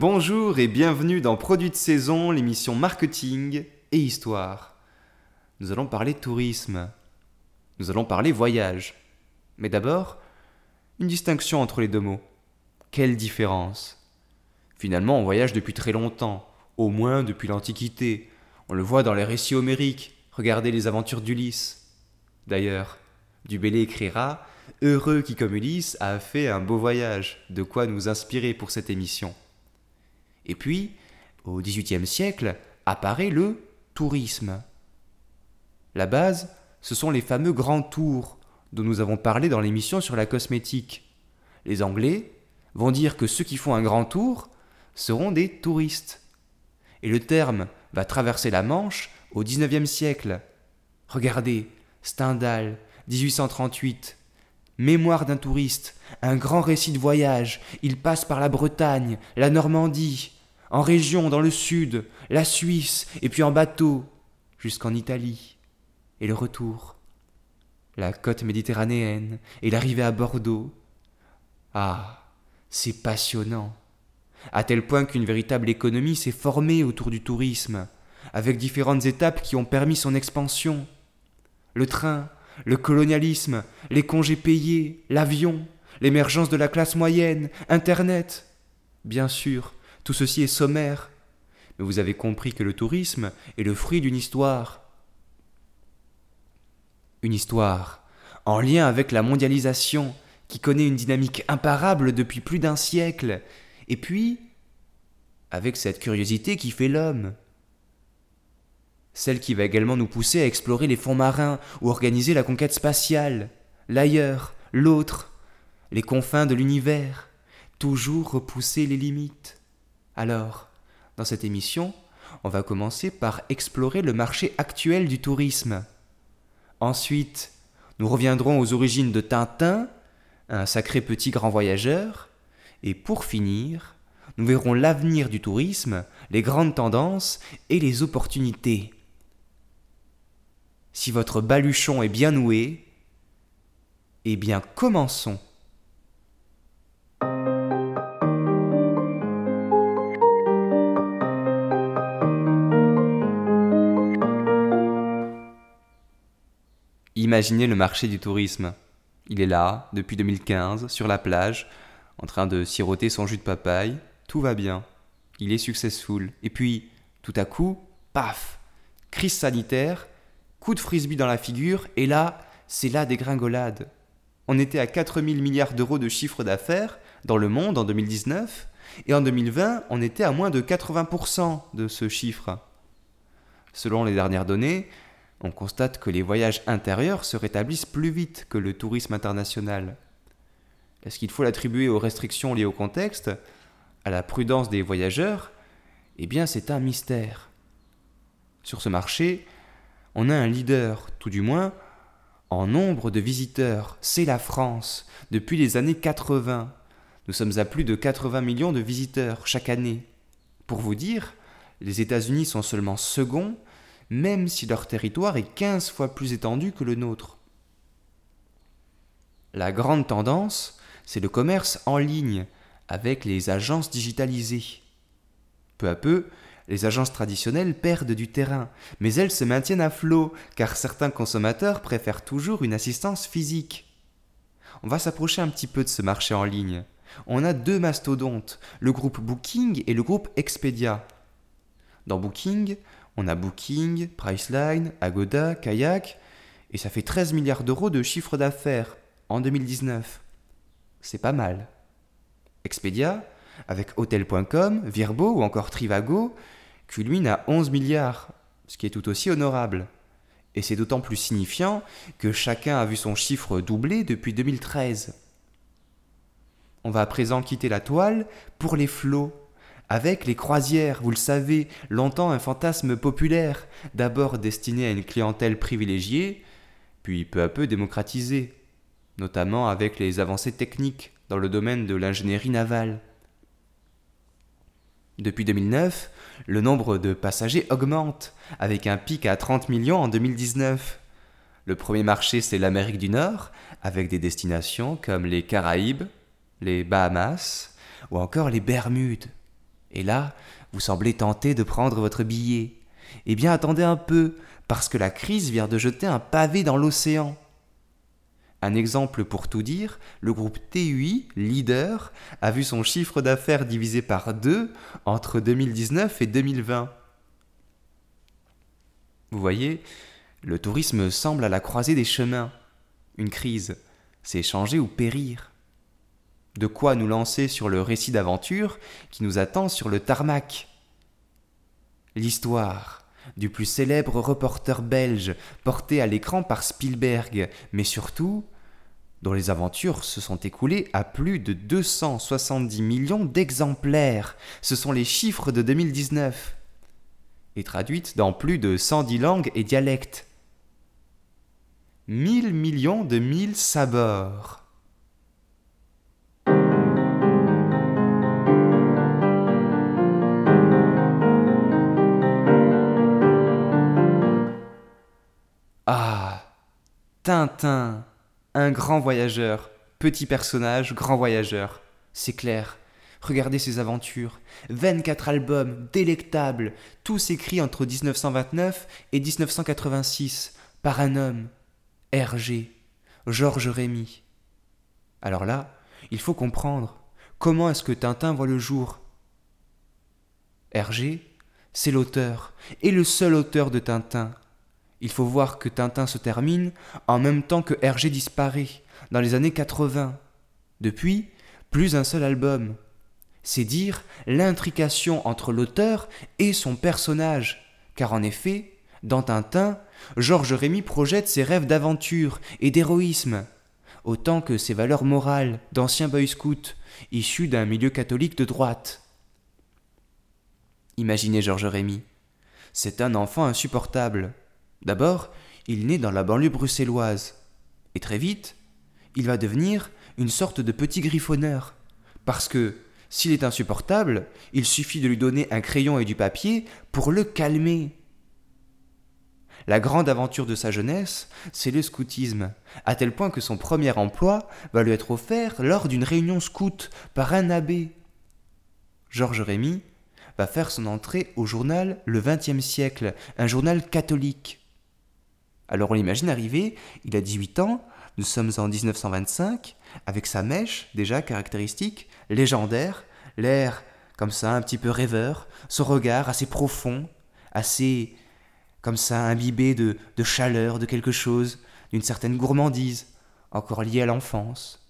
Bonjour et bienvenue dans Produits de saison, l'émission marketing et histoire. Nous allons parler tourisme. Nous allons parler voyage. Mais d'abord, une distinction entre les deux mots. Quelle différence? Finalement, on voyage depuis très longtemps, au moins depuis l'Antiquité. On le voit dans les récits homériques. Regardez les aventures d'Ulysse. D'ailleurs, Dubélé écrira Heureux qui, comme Ulysse, a fait un beau voyage, de quoi nous inspirer pour cette émission. Et puis, au XVIIIe siècle, apparaît le tourisme. La base, ce sont les fameux grands tours dont nous avons parlé dans l'émission sur la cosmétique. Les Anglais vont dire que ceux qui font un grand tour seront des touristes. Et le terme va traverser la Manche au XIXe siècle. Regardez, Stendhal, 1838. Mémoire d'un touriste, un grand récit de voyage. Il passe par la Bretagne, la Normandie, en région dans le sud, la Suisse, et puis en bateau, jusqu'en Italie. Et le retour. La côte méditerranéenne et l'arrivée à Bordeaux. Ah, c'est passionnant. À tel point qu'une véritable économie s'est formée autour du tourisme, avec différentes étapes qui ont permis son expansion. Le train, le colonialisme, les congés payés, l'avion, l'émergence de la classe moyenne, Internet. Bien sûr, tout ceci est sommaire, mais vous avez compris que le tourisme est le fruit d'une histoire. Une histoire en lien avec la mondialisation qui connaît une dynamique imparable depuis plus d'un siècle, et puis avec cette curiosité qui fait l'homme. Celle qui va également nous pousser à explorer les fonds marins ou organiser la conquête spatiale, l'ailleurs, l'autre, les confins de l'univers, toujours repousser les limites. Alors, dans cette émission, on va commencer par explorer le marché actuel du tourisme. Ensuite, nous reviendrons aux origines de Tintin, un sacré petit grand voyageur, et pour finir, nous verrons l'avenir du tourisme, les grandes tendances et les opportunités. Si votre baluchon est bien noué, eh bien commençons. Imaginez le marché du tourisme. Il est là, depuis 2015, sur la plage, en train de siroter son jus de papaye. Tout va bien. Il est successful. Et puis, tout à coup, paf Crise sanitaire, coup de frisbee dans la figure, et là, c'est la dégringolade. On était à 4000 milliards d'euros de chiffre d'affaires dans le monde en 2019, et en 2020, on était à moins de 80% de ce chiffre. Selon les dernières données, on constate que les voyages intérieurs se rétablissent plus vite que le tourisme international. Est-ce qu'il faut l'attribuer aux restrictions liées au contexte, à la prudence des voyageurs? Eh bien, c'est un mystère. Sur ce marché, on a un leader, tout du moins, en nombre de visiteurs. C'est la France, depuis les années 80. Nous sommes à plus de 80 millions de visiteurs chaque année. Pour vous dire, les États-Unis sont seulement seconds même si leur territoire est 15 fois plus étendu que le nôtre. La grande tendance, c'est le commerce en ligne, avec les agences digitalisées. Peu à peu, les agences traditionnelles perdent du terrain, mais elles se maintiennent à flot, car certains consommateurs préfèrent toujours une assistance physique. On va s'approcher un petit peu de ce marché en ligne. On a deux mastodontes, le groupe Booking et le groupe Expedia. Dans Booking, on a Booking, Priceline, Agoda, Kayak, et ça fait 13 milliards d'euros de chiffre d'affaires en 2019. C'est pas mal. Expedia, avec Hotel.com, Virbo ou encore Trivago, culmine à 11 milliards, ce qui est tout aussi honorable. Et c'est d'autant plus signifiant que chacun a vu son chiffre doubler depuis 2013. On va à présent quitter la toile pour les flots avec les croisières, vous le savez, longtemps un fantasme populaire, d'abord destiné à une clientèle privilégiée, puis peu à peu démocratisé, notamment avec les avancées techniques dans le domaine de l'ingénierie navale. Depuis 2009, le nombre de passagers augmente, avec un pic à 30 millions en 2019. Le premier marché, c'est l'Amérique du Nord, avec des destinations comme les Caraïbes, les Bahamas ou encore les Bermudes. Et là, vous semblez tenté de prendre votre billet. Eh bien, attendez un peu, parce que la crise vient de jeter un pavé dans l'océan. Un exemple pour tout dire, le groupe TUI, leader, a vu son chiffre d'affaires divisé par deux entre 2019 et 2020. Vous voyez, le tourisme semble à la croisée des chemins. Une crise, c'est changer ou périr. De quoi nous lancer sur le récit d'aventure qui nous attend sur le tarmac? L'histoire du plus célèbre reporter belge porté à l'écran par Spielberg, mais surtout dont les aventures se sont écoulées à plus de 270 millions d'exemplaires. Ce sont les chiffres de 2019. Et traduites dans plus de 110 langues et dialectes. 1000 millions de mille sabords. Ah, Tintin, un grand voyageur, petit personnage, grand voyageur. C'est clair. Regardez ses aventures. 24 albums, délectables, tous écrits entre 1929 et 1986, par un homme, Hergé, Georges Rémy. Alors là, il faut comprendre comment est-ce que Tintin voit le jour. Hergé, c'est l'auteur, et le seul auteur de Tintin. Il faut voir que Tintin se termine en même temps que Hergé disparaît, dans les années 80. Depuis, plus un seul album. C'est dire l'intrication entre l'auteur et son personnage, car en effet, dans Tintin, Georges Rémy projette ses rêves d'aventure et d'héroïsme, autant que ses valeurs morales d'ancien boy scout, issu d'un milieu catholique de droite. Imaginez Georges Rémy. C'est un enfant insupportable, D'abord, il naît dans la banlieue bruxelloise. Et très vite, il va devenir une sorte de petit griffonneur. Parce que, s'il est insupportable, il suffit de lui donner un crayon et du papier pour le calmer. La grande aventure de sa jeunesse, c'est le scoutisme, à tel point que son premier emploi va lui être offert lors d'une réunion scout par un abbé. Georges Rémy va faire son entrée au journal Le XXe siècle, un journal catholique. Alors on l'imagine arriver, il a 18 ans, nous sommes en 1925, avec sa mèche, déjà caractéristique, légendaire, l'air comme ça, un petit peu rêveur, son regard assez profond, assez comme ça, imbibé de, de chaleur, de quelque chose, d'une certaine gourmandise, encore liée à l'enfance.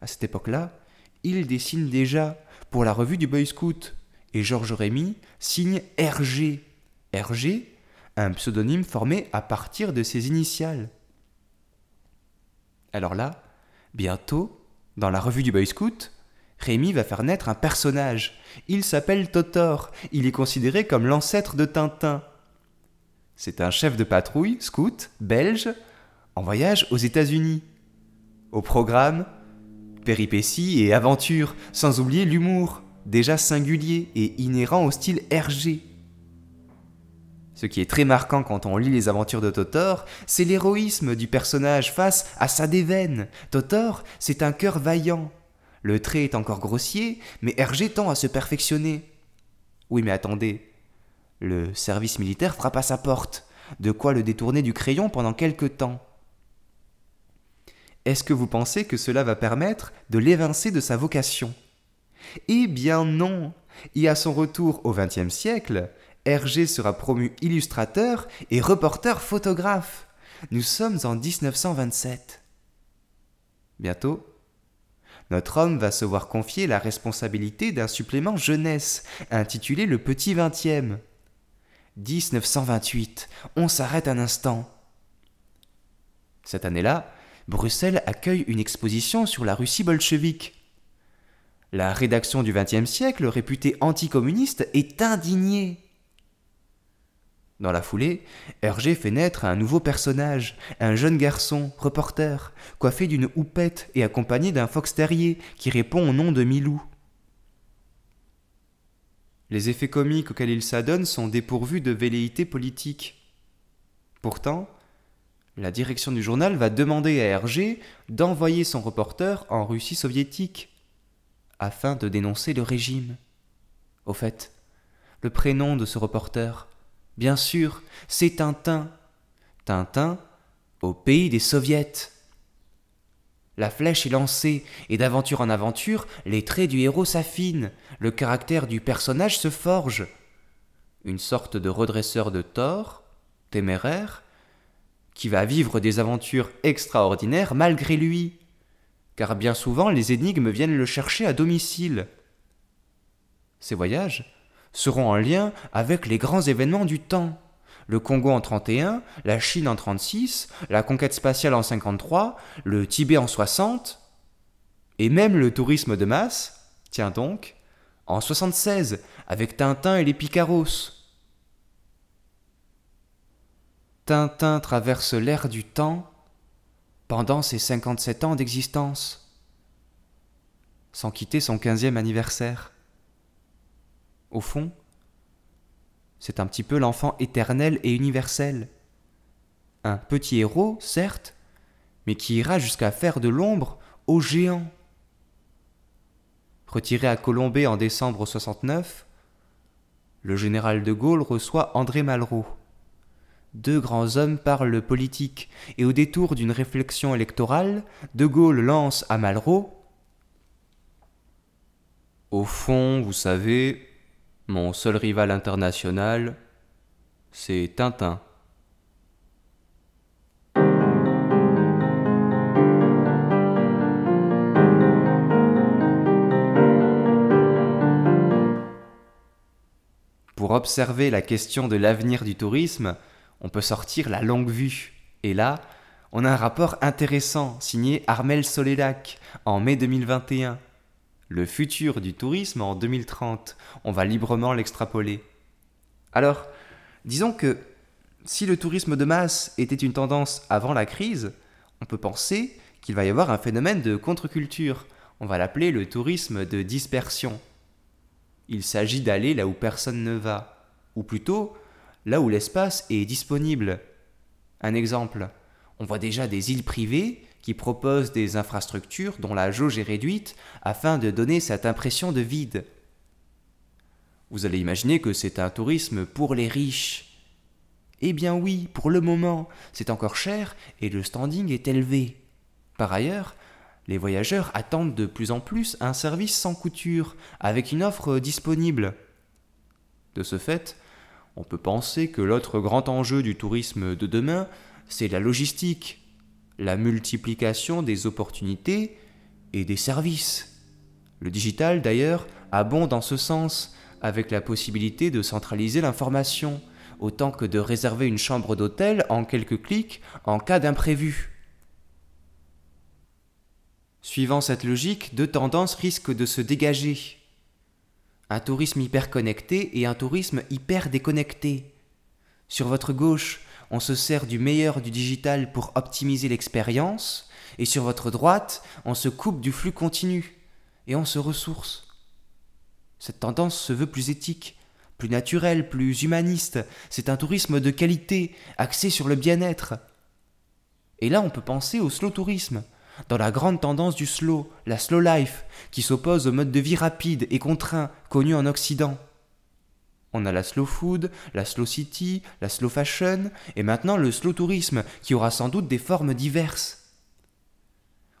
À cette époque-là, il dessine déjà pour la revue du Boy Scout, et Georges Rémy signe RG. RG, un pseudonyme formé à partir de ses initiales. Alors là, bientôt, dans la revue du Boy Scout, Rémi va faire naître un personnage. Il s'appelle Totor. Il est considéré comme l'ancêtre de Tintin. C'est un chef de patrouille, scout, belge, en voyage aux États-Unis. Au programme, péripéties et aventures, sans oublier l'humour, déjà singulier et inhérent au style RG. Ce qui est très marquant quand on lit les aventures de Totor, c'est l'héroïsme du personnage face à sa déveine. Totor, c'est un cœur vaillant. Le trait est encore grossier, mais Hergé tend à se perfectionner. Oui, mais attendez. Le service militaire frappe à sa porte. De quoi le détourner du crayon pendant quelque temps. Est-ce que vous pensez que cela va permettre de l'évincer de sa vocation? Eh bien non Et à son retour au XXe siècle, Hergé sera promu illustrateur et reporter photographe. Nous sommes en 1927. Bientôt, notre homme va se voir confier la responsabilité d'un supplément jeunesse intitulé Le Petit Vingtième. 1928, on s'arrête un instant. Cette année-là, Bruxelles accueille une exposition sur la Russie bolchevique. La rédaction du XXe siècle, réputée anticommuniste, est indignée. Dans la foulée, Hergé fait naître un nouveau personnage, un jeune garçon, reporter, coiffé d'une houppette et accompagné d'un fox terrier qui répond au nom de Milou. Les effets comiques auxquels il s'adonne sont dépourvus de velléité politique. Pourtant, la direction du journal va demander à Hergé d'envoyer son reporter en Russie soviétique, afin de dénoncer le régime. Au fait, le prénom de ce reporter, bien sûr, c'est Tintin. Tintin au pays des soviets. La flèche est lancée, et d'aventure en aventure, les traits du héros s'affinent, le caractère du personnage se forge. Une sorte de redresseur de tort, téméraire, qui va vivre des aventures extraordinaires malgré lui, car bien souvent les énigmes viennent le chercher à domicile. Ces voyages seront en lien avec les grands événements du temps. Le Congo en 31, la Chine en 36, la conquête spatiale en 53, le Tibet en 60, et même le tourisme de masse, tiens donc, en 76, avec Tintin et les Picaros. Tintin traverse l'ère du temps pendant ses 57 ans d'existence, sans quitter son 15e anniversaire. Au fond, c'est un petit peu l'enfant éternel et universel. Un petit héros, certes, mais qui ira jusqu'à faire de l'ombre aux géants. Retiré à Colombey en décembre 69, le général de Gaulle reçoit André Malraux. Deux grands hommes parlent politique, et au détour d'une réflexion électorale, De Gaulle lance à Malraux Au fond, vous savez, mon seul rival international, c'est Tintin. Pour observer la question de l'avenir du tourisme, on peut sortir la longue vue. Et là, on a un rapport intéressant signé Armel Solédac en mai 2021. Le futur du tourisme en 2030, on va librement l'extrapoler. Alors, disons que si le tourisme de masse était une tendance avant la crise, on peut penser qu'il va y avoir un phénomène de contre-culture. On va l'appeler le tourisme de dispersion. Il s'agit d'aller là où personne ne va, ou plutôt là où l'espace est disponible. Un exemple, on voit déjà des îles privées qui proposent des infrastructures dont la jauge est réduite afin de donner cette impression de vide. Vous allez imaginer que c'est un tourisme pour les riches. Eh bien oui, pour le moment, c'est encore cher et le standing est élevé. Par ailleurs, les voyageurs attendent de plus en plus un service sans couture, avec une offre disponible. De ce fait, on peut penser que l'autre grand enjeu du tourisme de demain, c'est la logistique, la multiplication des opportunités et des services. Le digital, d'ailleurs, abonde dans ce sens, avec la possibilité de centraliser l'information, autant que de réserver une chambre d'hôtel en quelques clics en cas d'imprévu. Suivant cette logique, deux tendances risquent de se dégager un tourisme hyper connecté et un tourisme hyper déconnecté. Sur votre gauche, on se sert du meilleur du digital pour optimiser l'expérience, et sur votre droite, on se coupe du flux continu, et on se ressource. Cette tendance se veut plus éthique, plus naturelle, plus humaniste, c'est un tourisme de qualité, axé sur le bien-être. Et là, on peut penser au slow tourisme, dans la grande tendance du slow, la slow life, qui s'oppose au mode de vie rapide et contraint connu en Occident. On a la slow food, la slow city, la slow fashion, et maintenant le slow tourisme, qui aura sans doute des formes diverses.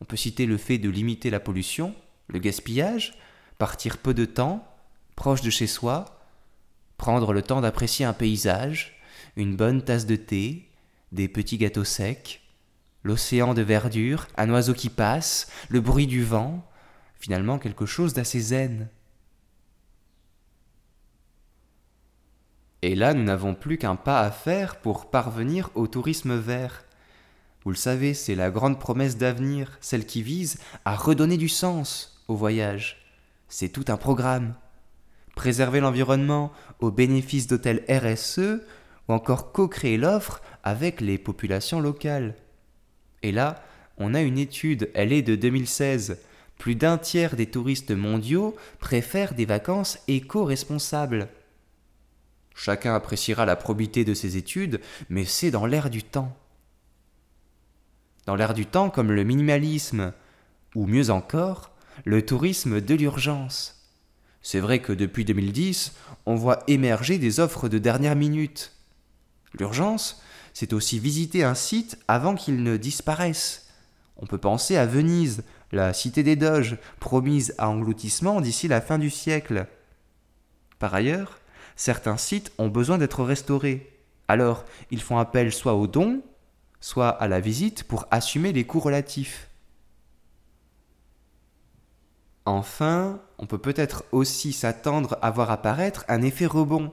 On peut citer le fait de limiter la pollution, le gaspillage, partir peu de temps, proche de chez soi, prendre le temps d'apprécier un paysage, une bonne tasse de thé, des petits gâteaux secs, l'océan de verdure, un oiseau qui passe, le bruit du vent, finalement quelque chose d'assez zen. Et là, nous n'avons plus qu'un pas à faire pour parvenir au tourisme vert. Vous le savez, c'est la grande promesse d'avenir, celle qui vise à redonner du sens au voyage. C'est tout un programme. Préserver l'environnement au bénéfice d'hôtels RSE ou encore co-créer l'offre avec les populations locales. Et là, on a une étude, elle est de 2016. Plus d'un tiers des touristes mondiaux préfèrent des vacances éco-responsables. Chacun appréciera la probité de ces études, mais c'est dans l'air du temps. Dans l'air du temps comme le minimalisme, ou mieux encore, le tourisme de l'urgence. C'est vrai que depuis 2010, on voit émerger des offres de dernière minute. L'urgence, c'est aussi visiter un site avant qu'il ne disparaisse. On peut penser à Venise, la cité des Doges, promise à engloutissement d'ici la fin du siècle. Par ailleurs, certains sites ont besoin d'être restaurés. Alors, ils font appel soit aux dons, soit à la visite pour assumer les coûts relatifs. Enfin, on peut peut-être aussi s'attendre à voir apparaître un effet rebond.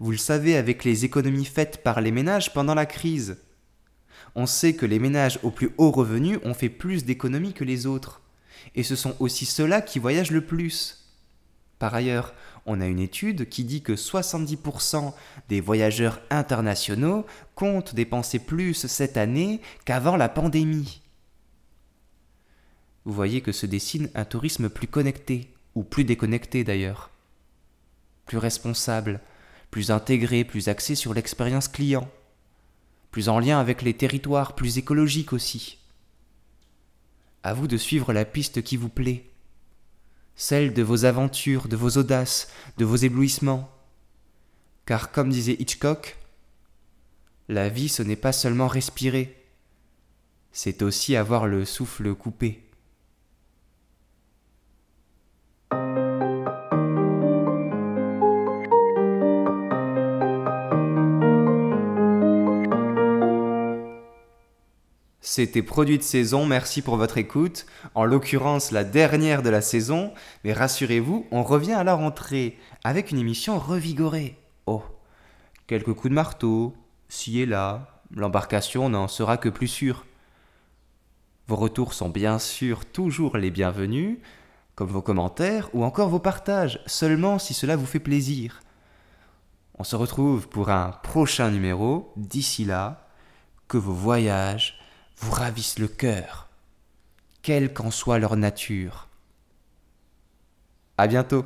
Vous le savez avec les économies faites par les ménages pendant la crise. On sait que les ménages aux plus hauts revenus ont fait plus d'économies que les autres. Et ce sont aussi ceux-là qui voyagent le plus. Par ailleurs, on a une étude qui dit que 70% des voyageurs internationaux comptent dépenser plus cette année qu'avant la pandémie. Vous voyez que se dessine un tourisme plus connecté, ou plus déconnecté d'ailleurs, plus responsable, plus intégré, plus axé sur l'expérience client, plus en lien avec les territoires, plus écologique aussi. À vous de suivre la piste qui vous plaît, celle de vos aventures, de vos audaces, de vos éblouissements. Car comme disait Hitchcock, la vie ce n'est pas seulement respirer, c'est aussi avoir le souffle coupé. C'était produit de saison, merci pour votre écoute, en l'occurrence la dernière de la saison, mais rassurez-vous, on revient à la rentrée avec une émission revigorée. Oh, quelques coups de marteau, ci et là, l'embarcation n'en sera que plus sûre. Vos retours sont bien sûr toujours les bienvenus, comme vos commentaires ou encore vos partages, seulement si cela vous fait plaisir. On se retrouve pour un prochain numéro, d'ici là, que vos voyages vous ravissent le cœur, quelle qu'en soit leur nature. À bientôt!